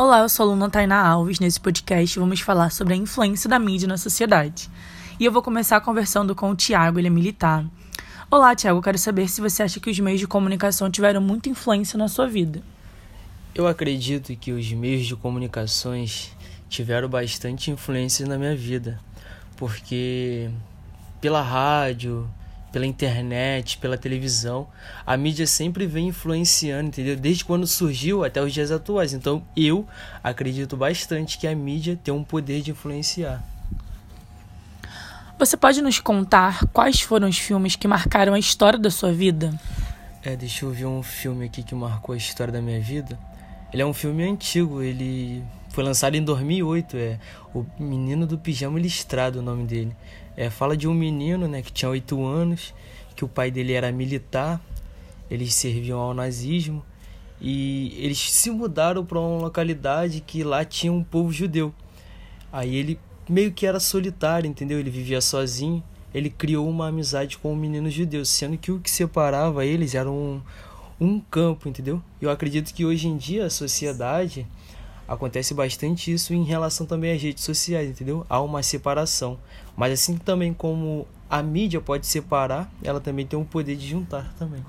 Olá, eu sou a aluna Tainá Alves. Nesse podcast vamos falar sobre a influência da mídia na sociedade. E eu vou começar conversando com o Tiago, ele é militar. Olá, Tiago, quero saber se você acha que os meios de comunicação tiveram muita influência na sua vida. Eu acredito que os meios de comunicações tiveram bastante influência na minha vida, porque pela rádio, pela internet, pela televisão. A mídia sempre vem influenciando, entendeu? Desde quando surgiu até os dias atuais. Então eu acredito bastante que a mídia tem um poder de influenciar. Você pode nos contar quais foram os filmes que marcaram a história da sua vida? É, deixa eu ver um filme aqui que marcou a história da minha vida. Ele é um filme antigo, ele foi lançado em 2008, é O Menino do Pijama Listrado, o nome dele. É, fala de um menino, né, que tinha 8 anos, que o pai dele era militar, eles serviam ao nazismo e eles se mudaram para uma localidade que lá tinha um povo judeu. Aí ele meio que era solitário, entendeu? Ele vivia sozinho. Ele criou uma amizade com um menino judeu, sendo que o que separava eles era um, um campo, entendeu? Eu acredito que hoje em dia a sociedade acontece bastante isso em relação também às redes sociais, entendeu? Há uma separação. Mas assim também como a mídia pode separar, ela também tem o poder de juntar também.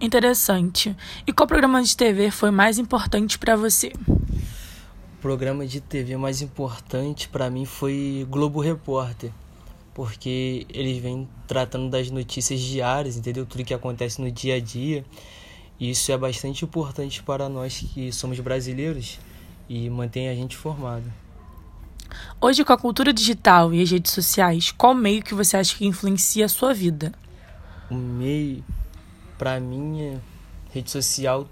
Interessante. E qual programa de TV foi mais importante para você? O programa de TV mais importante para mim foi Globo Repórter, porque eles vêm tratando das notícias diárias, entendeu? Tudo que acontece no dia a dia. E isso é bastante importante para nós que somos brasileiros e mantém a gente formado. Hoje, com a cultura digital e as redes sociais, qual meio que você acha que influencia a sua vida? O meio, para mim, é rede social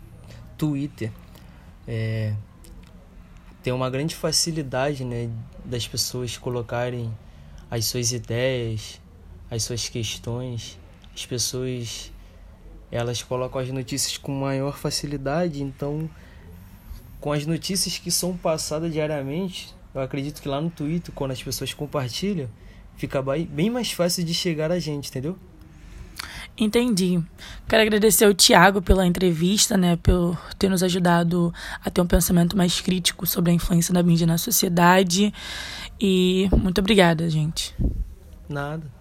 Twitter. É, tem uma grande facilidade né, das pessoas colocarem as suas ideias, as suas questões. As pessoas elas colocam as notícias com maior facilidade, então com as notícias que são passadas diariamente, eu acredito que lá no Twitter, quando as pessoas compartilham, fica bem mais fácil de chegar a gente, entendeu? Entendi. Quero agradecer ao Tiago pela entrevista, né, por ter nos ajudado a ter um pensamento mais crítico sobre a influência da mídia na sociedade. E muito obrigada, gente. Nada.